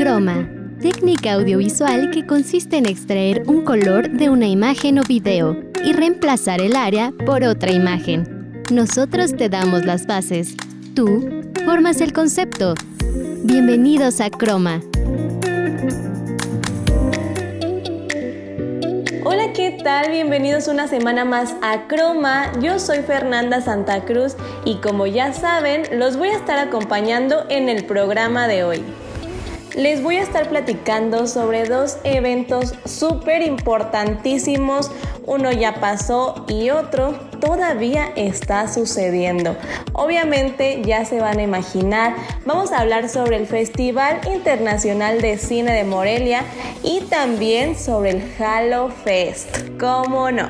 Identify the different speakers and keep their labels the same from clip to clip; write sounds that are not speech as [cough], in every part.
Speaker 1: Croma, técnica audiovisual que consiste en extraer un color de una imagen o video y reemplazar el área por otra imagen. Nosotros te damos las bases. Tú formas el concepto. Bienvenidos a Croma.
Speaker 2: Hola, ¿qué tal? Bienvenidos una semana más a Croma. Yo soy Fernanda Santa Cruz y como ya saben, los voy a estar acompañando en el programa de hoy les voy a estar platicando sobre dos eventos súper importantísimos. Uno ya pasó y otro todavía está sucediendo. Obviamente ya se van a imaginar, vamos a hablar sobre el Festival Internacional de Cine de Morelia y también sobre el Halo Fest. ¿Cómo no?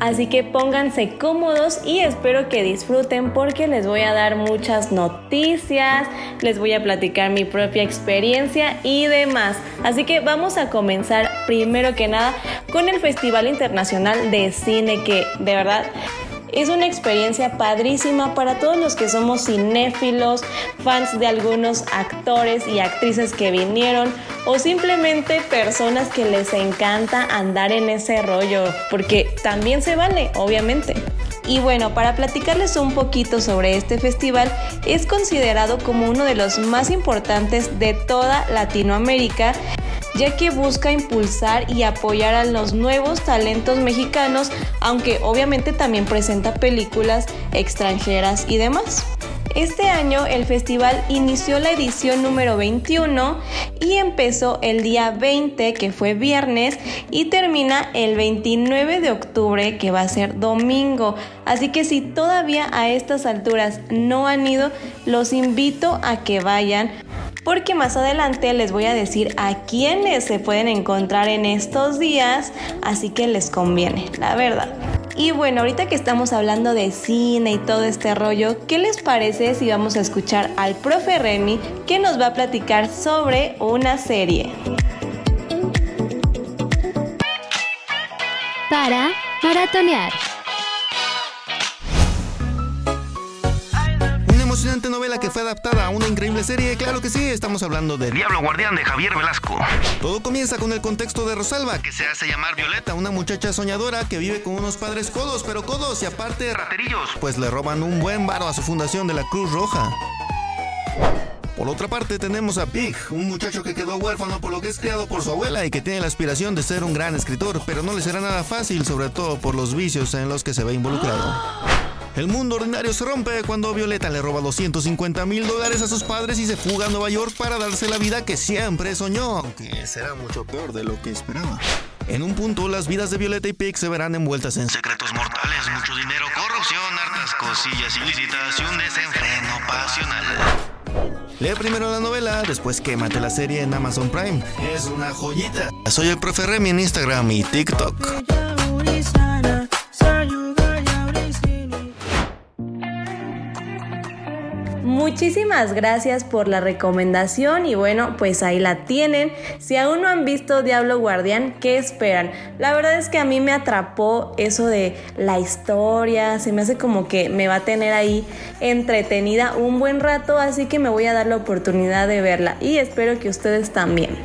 Speaker 2: Así que pónganse cómodos y espero que disfruten porque les voy a dar muchas noticias, les voy a platicar mi propia experiencia y demás. Así que vamos a comenzar primero que nada con el Festival Internacional de Cine que de verdad es una experiencia padrísima para todos los que somos cinéfilos, fans de algunos actores y actrices que vinieron o simplemente personas que les encanta andar en ese rollo, porque también se vale, obviamente. Y bueno, para platicarles un poquito sobre este festival, es considerado como uno de los más importantes de toda Latinoamérica ya que busca impulsar y apoyar a los nuevos talentos mexicanos, aunque obviamente también presenta películas extranjeras y demás. Este año el festival inició la edición número 21 y empezó el día 20, que fue viernes, y termina el 29 de octubre, que va a ser domingo. Así que si todavía a estas alturas no han ido, los invito a que vayan porque más adelante les voy a decir a quiénes se pueden encontrar en estos días, así que les conviene, la verdad. Y bueno, ahorita que estamos hablando de cine y todo este rollo, ¿qué les parece si vamos a escuchar al profe Remy que nos va a platicar sobre una serie?
Speaker 1: Para maratonear.
Speaker 3: Fue adaptada a una increíble serie, claro que sí, estamos hablando de
Speaker 4: Diablo Guardián de Javier Velasco.
Speaker 3: Todo comienza con el contexto de Rosalba, que se hace llamar Violeta, una muchacha soñadora que vive con unos padres codos, pero codos y aparte
Speaker 4: raterillos,
Speaker 3: pues le roban un buen varo a su fundación de la Cruz Roja. Por otra parte tenemos a Pig, un muchacho que quedó huérfano por lo que es criado por su abuela y que tiene la aspiración de ser un gran escritor, pero no le será nada fácil, sobre todo por los vicios en los que se ve involucrado. El mundo ordinario se rompe cuando Violeta le roba 250 mil dólares a sus padres y se fuga a Nueva York para darse la vida que siempre soñó, aunque será mucho peor de lo que esperaba. En un punto, las vidas de Violeta y Pig se verán envueltas en
Speaker 4: secretos mortales, mucho dinero, corrupción, hartas cosillas ilícitas y un desenfreno pasional.
Speaker 3: Lee primero la novela, después quémate la serie en Amazon Prime. Es una joyita. Soy el profe Remy en Instagram y TikTok.
Speaker 2: Muchísimas gracias por la recomendación y bueno, pues ahí la tienen. Si aún no han visto Diablo Guardián, ¿qué esperan? La verdad es que a mí me atrapó eso de la historia, se me hace como que me va a tener ahí entretenida un buen rato, así que me voy a dar la oportunidad de verla y espero que ustedes también.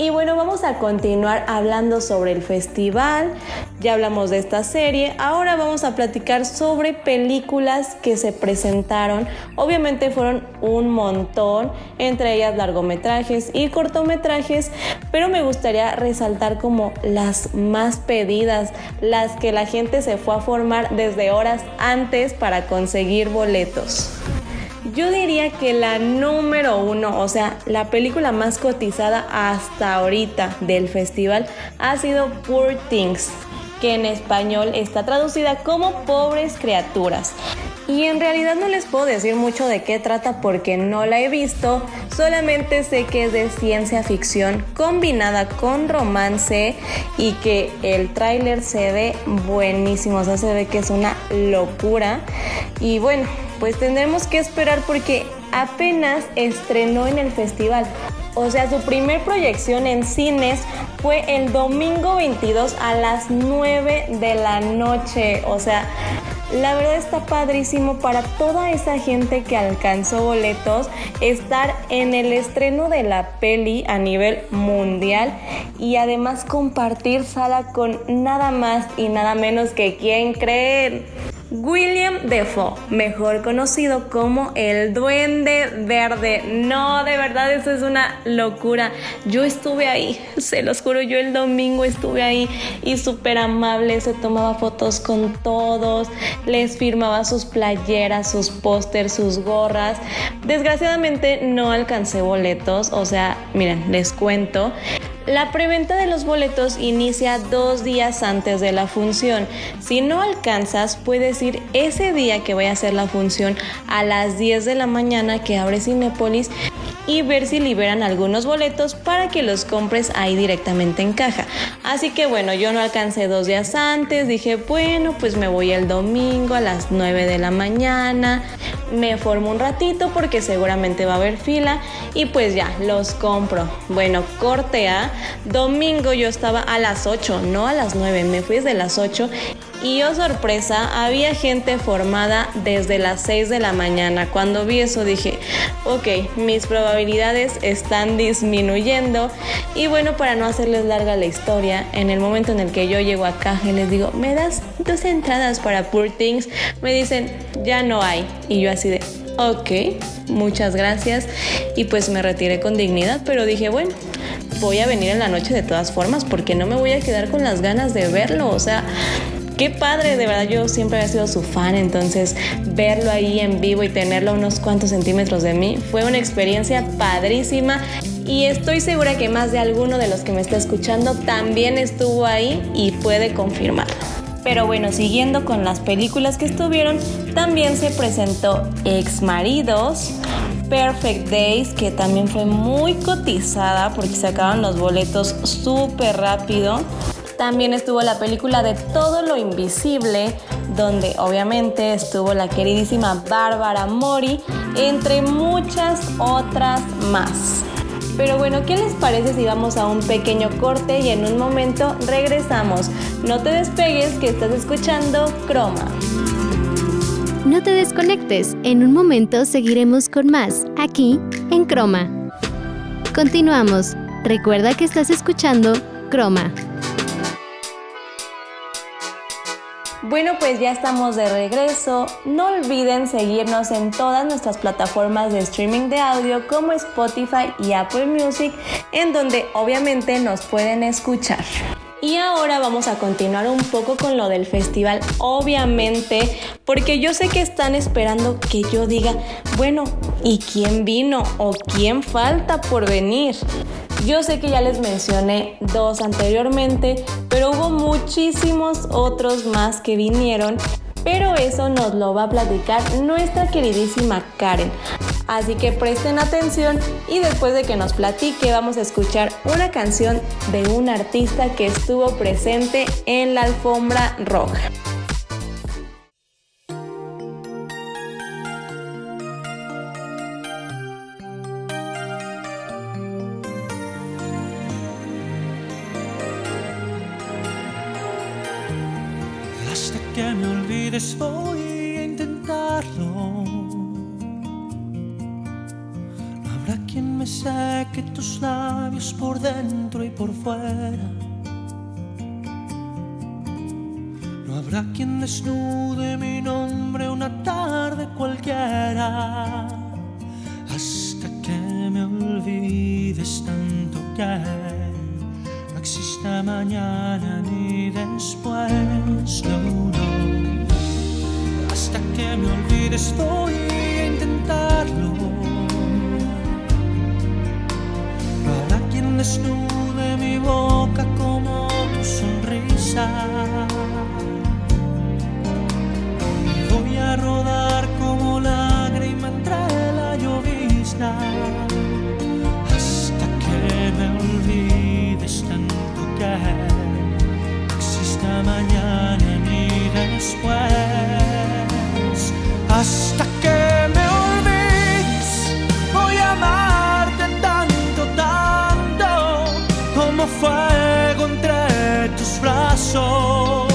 Speaker 2: Y bueno, vamos a continuar hablando sobre el festival. Ya hablamos de esta serie. Ahora vamos a platicar sobre películas que se presentaron. Obviamente fueron un montón, entre ellas largometrajes y cortometrajes, pero me gustaría resaltar como las más pedidas, las que la gente se fue a formar desde horas antes para conseguir boletos. Yo diría que la número uno, o sea, la película más cotizada hasta ahorita del festival ha sido Poor Things, que en español está traducida como Pobres Criaturas. Y en realidad no les puedo decir mucho de qué trata porque no la he visto, solamente sé que es de ciencia ficción combinada con romance y que el tráiler se ve buenísimo, o sea, se ve que es una locura. Y bueno, pues tendremos que esperar porque apenas estrenó en el festival. O sea, su primer proyección en cines fue el domingo 22 a las 9 de la noche. O sea, La verdad está padrísimo para toda esa gente que alcanzó boletos estar en el estreno de la peli a nivel mundial y además compartir sala con nada más y nada menos que quien creen William Defoe, mejor conocido como el Duende Verde. No, de verdad, eso es una locura. Yo estuve ahí, [laughs] se los juro, yo el domingo estuve ahí y súper amable, se tomaba fotos con todos, les firmaba sus playeras, sus pósters, sus gorras. Desgraciadamente no alcancé boletos, o sea, miren, les cuento. La preventa de los boletos inicia dos días antes de la función. Si no alcanzas, puedes ir ese día que vaya a ser la función a las 10 de la mañana que abre Cinepolis y ver si liberan algunos boletos para que los compres ahí directamente en caja. Así que bueno, yo no alcancé dos días antes, dije bueno, pues me voy el domingo a las 9 de la mañana, me formo un ratito porque seguramente va a haber fila y pues ya, los compro. Bueno, corte a domingo yo estaba a las 8, no a las 9, me fui desde las 8 y oh sorpresa, había gente formada desde las 6 de la mañana. Cuando vi eso dije, ok, mis probabilidades están disminuyendo. Y bueno, para no hacerles larga la historia, en el momento en el que yo llego a caja y les digo, ¿me das dos entradas para Poor Things? Me dicen, ya no hay. Y yo así de, ok, muchas gracias. Y pues me retiré con dignidad, pero dije, bueno, voy a venir en la noche de todas formas porque no me voy a quedar con las ganas de verlo. O sea, qué padre, de verdad yo siempre había sido su fan, entonces verlo ahí en vivo y tenerlo a unos cuantos centímetros de mí fue una experiencia padrísima y estoy segura que más de alguno de los que me está escuchando también estuvo ahí y puede confirmarlo. Pero bueno, siguiendo con las películas que estuvieron, también se presentó Ex Maridos, Perfect Days, que también fue muy cotizada porque sacaron los boletos súper rápido. También estuvo la película de Todo lo Invisible, donde obviamente estuvo la queridísima Bárbara Mori, entre muchas otras más. Pero bueno, ¿qué les parece si vamos a un pequeño corte y en un momento regresamos? No te despegues que estás escuchando Croma.
Speaker 1: No te desconectes, en un momento seguiremos con más, aquí en Croma. Continuamos. Recuerda que estás escuchando Croma.
Speaker 2: Bueno, pues ya estamos de regreso. No olviden seguirnos en todas nuestras plataformas de streaming de audio como Spotify y Apple Music, en donde obviamente nos pueden escuchar. Y ahora vamos a continuar un poco con lo del festival, obviamente, porque yo sé que están esperando que yo diga, bueno, ¿y quién vino o quién falta por venir? Yo sé que ya les mencioné dos anteriormente, pero hubo muchísimos otros más que vinieron, pero eso nos lo va a platicar nuestra queridísima Karen. Así que presten atención y después de que nos platique vamos a escuchar una canción de un artista que estuvo presente en la alfombra roja.
Speaker 5: Voy a intentarlo. No habrá quien me seque tus labios por dentro y por fuera. No habrá quien desnude mi nombre una tarde cualquiera. Desnude mi boca como tu sonrisa. Y voy a rodar como lágrima entre la llovizna. Hasta que me olvides tanto que exista mañana ni después entre tus brazos.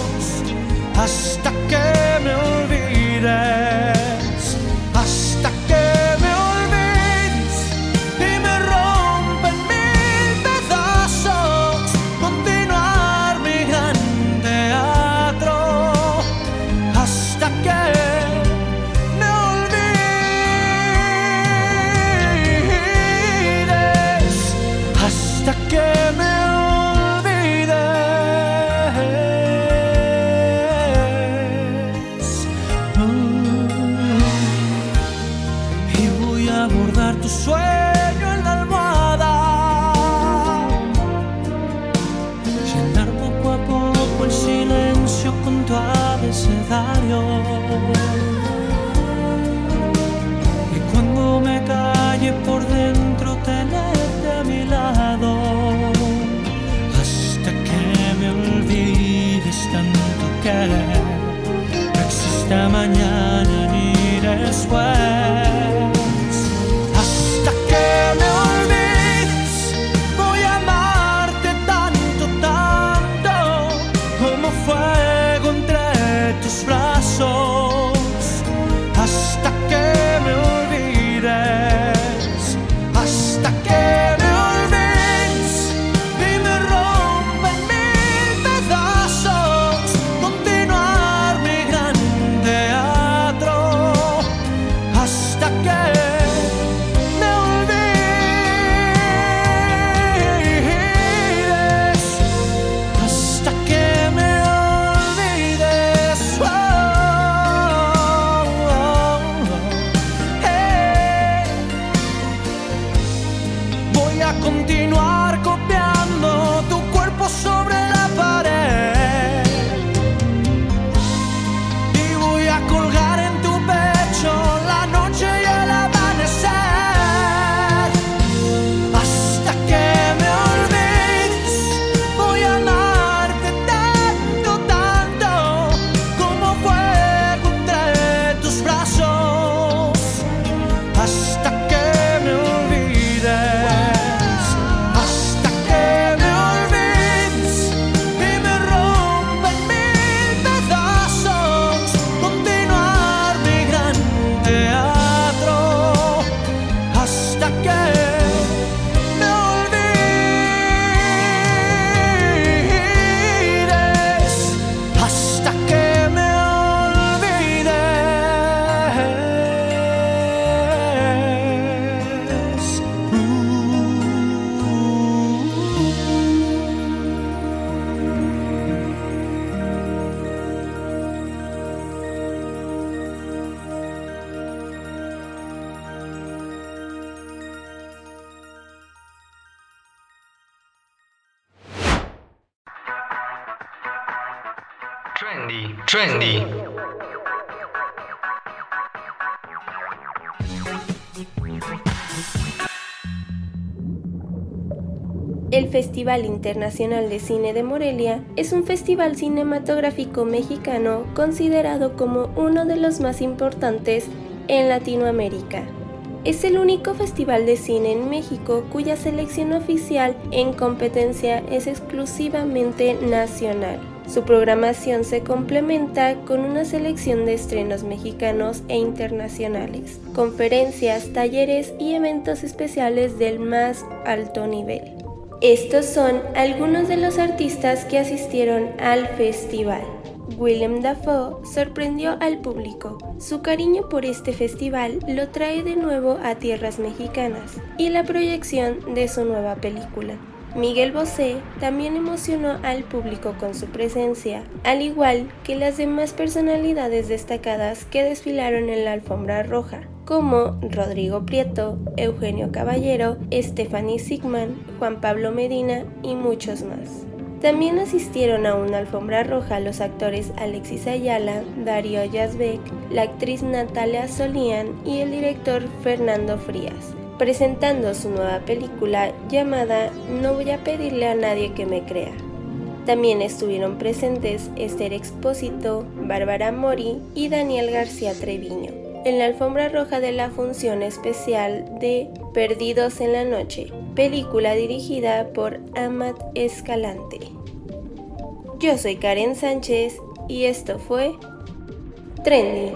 Speaker 6: El Festival Internacional de Cine de Morelia es un festival cinematográfico mexicano considerado como uno de los más importantes en Latinoamérica. Es el único festival de cine en México cuya selección oficial en competencia es exclusivamente nacional. Su programación se complementa con una selección de estrenos mexicanos e internacionales, conferencias, talleres y eventos especiales del más alto nivel. Estos son algunos de los artistas que asistieron al festival. Willem Dafoe sorprendió al público. Su cariño por este festival lo trae de nuevo a tierras mexicanas y la proyección de su nueva película. Miguel Bosé también emocionó al público con su presencia, al igual que las demás personalidades destacadas que desfilaron en la alfombra roja, como Rodrigo Prieto, Eugenio Caballero, Stephanie Sigman, Juan Pablo Medina y muchos más. También asistieron a una alfombra roja los actores Alexis Ayala, Darío Yazbek, la actriz Natalia Solian y el director Fernando Frías, presentando su nueva película llamada No voy a pedirle a nadie que me crea. También estuvieron presentes Esther Expósito, Bárbara Mori y Daniel García Treviño en la alfombra roja de la función especial de Perdidos en la Noche, película dirigida por Amat Escalante. Yo soy Karen Sánchez y esto fue Trendy.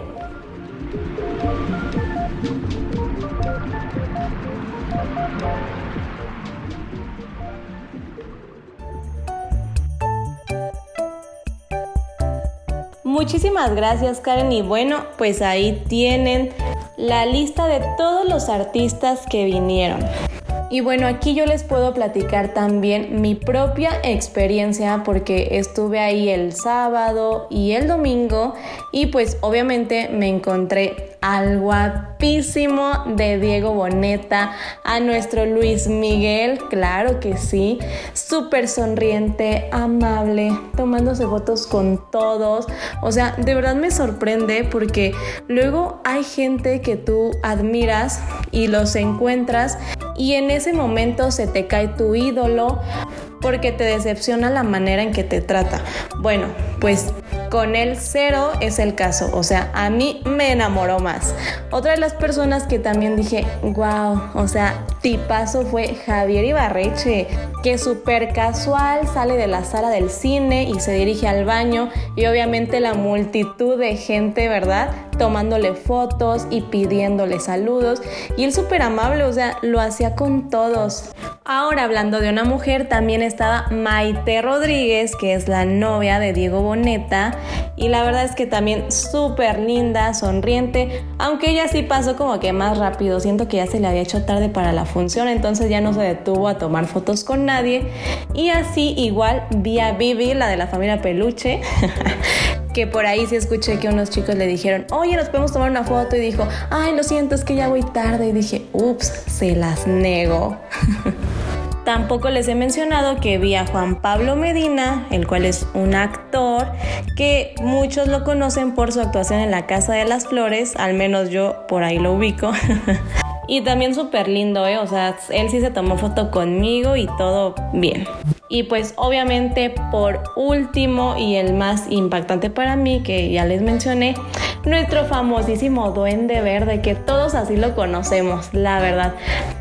Speaker 2: Muchísimas gracias Karen y bueno, pues ahí tienen la lista de todos los artistas que vinieron. Y bueno, aquí yo les puedo platicar también mi propia experiencia porque estuve ahí el sábado y el domingo y pues obviamente me encontré al guapísimo de Diego Boneta, a nuestro Luis Miguel, claro que sí, súper sonriente, amable, tomándose fotos con todos. O sea, de verdad me sorprende porque luego hay gente que tú admiras y los encuentras y en ese momento se te cae tu ídolo porque te decepciona la manera en que te trata. Bueno, pues con el cero es el caso, o sea, a mí me enamoró más. Otra de las personas que también dije, wow, o sea, tipazo fue Javier Ibarreche, que súper casual sale de la sala del cine y se dirige al baño y obviamente la multitud de gente, ¿verdad? Tomándole fotos y pidiéndole saludos. Y él súper amable, o sea, lo hacía con todos. Ahora hablando de una mujer, también estaba Maite Rodríguez, que es la novia de Diego Boneta, y la verdad es que también súper linda, sonriente, aunque ella sí pasó como que más rápido, siento que ya se le había hecho tarde para la función, entonces ya no se detuvo a tomar fotos con nadie. Y así igual vi a Vivi, la de la familia Peluche, [laughs] que por ahí sí escuché que unos chicos le dijeron, oye, nos podemos tomar una foto y dijo, ay, lo siento, es que ya voy tarde y dije, ups, se las nego. [laughs] Tampoco les he mencionado que vi a Juan Pablo Medina, el cual es un actor que muchos lo conocen por su actuación en La Casa de las Flores, al menos yo por ahí lo ubico. [laughs] y también súper lindo, ¿eh? O sea, él sí se tomó foto conmigo y todo bien. Y pues obviamente por último y el más impactante para mí, que ya les mencioné, nuestro famosísimo duende verde, que todos así lo conocemos, la verdad.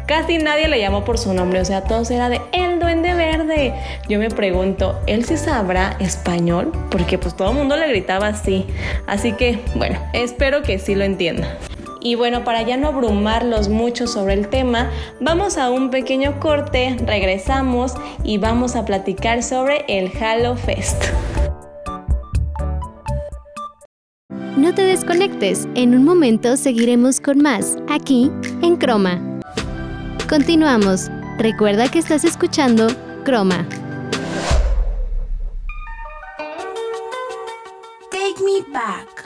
Speaker 2: Casi nadie le llamó por su nombre, o sea, todos era de el duende verde. Yo me pregunto, ¿él sí sabrá español? Porque pues todo el mundo le gritaba así. Así que, bueno, espero que sí lo entienda. Y bueno, para ya no abrumarlos mucho sobre el tema, vamos a un pequeño corte, regresamos y vamos a platicar sobre el Halo Fest.
Speaker 1: No te desconectes, en un momento seguiremos con más, aquí en Croma. Continuamos. Recuerda que estás escuchando Croma.
Speaker 7: Take me back.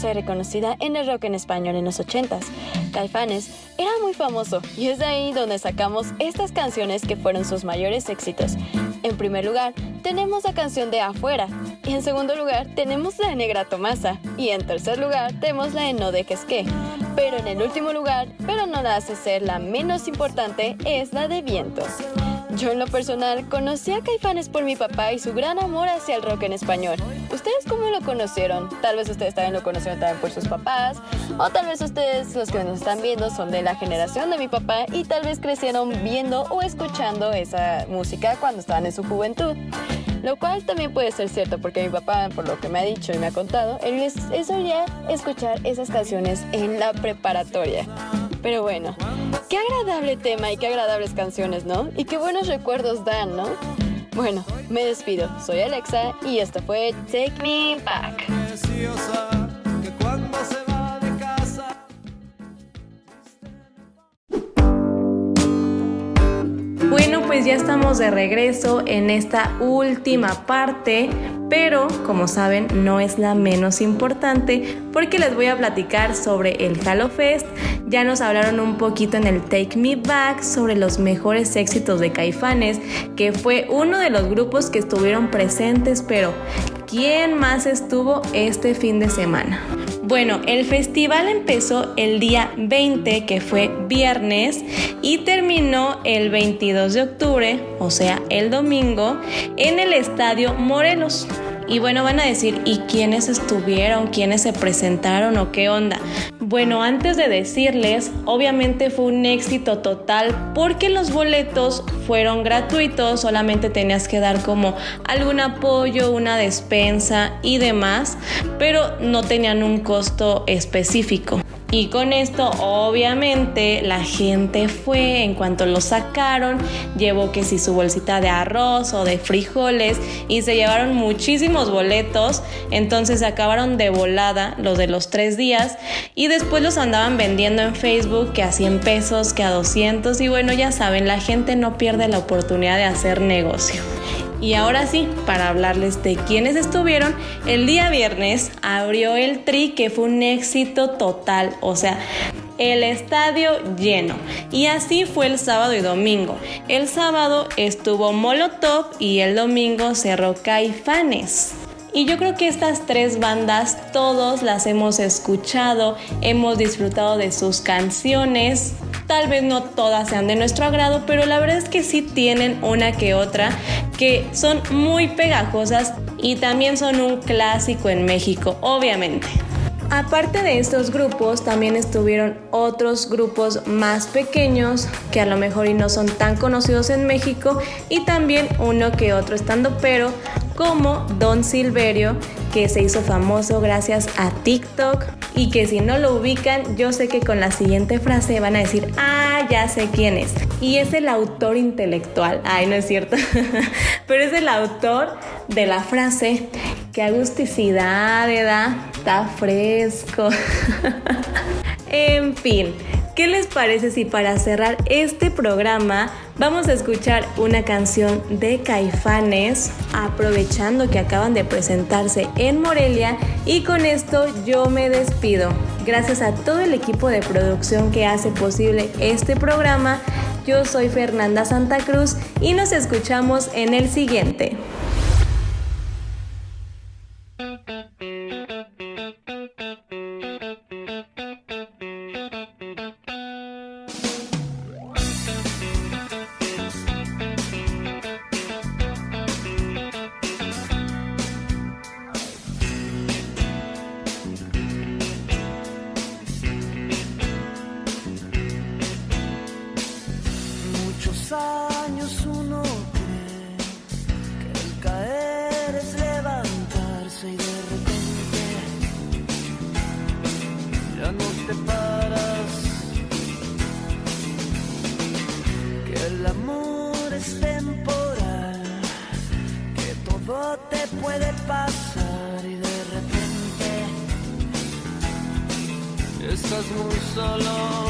Speaker 8: Famosa reconocida en el rock en español en los 80s. Caifanes era muy famoso y es de ahí donde sacamos estas canciones que fueron sus mayores éxitos. En primer lugar, tenemos la canción de Afuera. Y en segundo lugar, tenemos la de Negra Tomasa. Y en tercer lugar, tenemos la de No dejes que. Pero en el último lugar, pero no la hace ser la menos importante, es la de Vientos. Yo en lo personal conocí a Caifanes por mi papá y su gran amor hacia el rock en español. ¿Ustedes cómo lo conocieron? Tal vez ustedes también lo conocieron también por sus papás, o tal vez ustedes los que nos están viendo son de la generación de mi papá y tal vez crecieron viendo o escuchando esa música cuando estaban en su juventud. Lo cual también puede ser cierto porque mi papá, por lo que me ha dicho y me ha contado, él solía escuchar esas canciones en la preparatoria. Pero bueno, qué agradable tema y qué agradables canciones, ¿no? Y qué buenos recuerdos dan, ¿no? Bueno, me despido. Soy Alexa y esto fue Take Me Back.
Speaker 2: Pues ya estamos de regreso en esta última parte, pero como saben no es la menos importante porque les voy a platicar sobre el Halo Fest. Ya nos hablaron un poquito en el Take Me Back sobre los mejores éxitos de Caifanes, que fue uno de los grupos que estuvieron presentes, pero ¿quién más estuvo este fin de semana? Bueno, el festival empezó el día 20, que fue viernes, y terminó el 22 de octubre, o sea, el domingo, en el Estadio Morelos. Y bueno, van a decir, ¿y quiénes estuvieron? ¿Quiénes se presentaron o qué onda? Bueno, antes de decirles, obviamente fue un éxito total porque los boletos fueron gratuitos, solamente tenías que dar como algún apoyo, una despensa y demás, pero no tenían un costo específico. Y con esto obviamente la gente fue, en cuanto lo sacaron, llevó que si su bolsita de arroz o de frijoles y se llevaron muchísimos boletos, entonces acabaron de volada los de los tres días y después los andaban vendiendo en Facebook que a 100 pesos, que a 200 y bueno ya saben, la gente no pierde la oportunidad de hacer negocio. Y ahora sí, para hablarles de quienes estuvieron, el día viernes abrió el Tri, que fue un éxito total, o sea, el estadio lleno. Y así fue el sábado y domingo. El sábado estuvo Molotov y el domingo cerró Caifanes. Y yo creo que estas tres bandas todos las hemos escuchado, hemos disfrutado de sus canciones. Tal vez no todas sean de nuestro agrado, pero la verdad es que sí tienen una que otra que son muy pegajosas y también son un clásico en México, obviamente. Aparte de estos grupos, también estuvieron otros grupos más pequeños que a lo mejor y no son tan conocidos en México y también uno que otro estando pero como Don Silverio que se hizo famoso gracias a TikTok. Y que si no lo ubican yo sé que con la siguiente frase van a decir ah ya sé quién es y es el autor intelectual. Ay no es cierto. [laughs] Pero es el autor de la frase que agusticidad da está fresco. [laughs] en fin, ¿qué les parece si para cerrar este programa vamos a escuchar una canción de Caifanes, aprovechando que acaban de presentarse en Morelia y con esto yo me despido. Gracias a todo el equipo de producción que hace posible este programa, yo soy Fernanda Santa Cruz y nos escuchamos en el siguiente. puede pasar y de repente estás muy solo.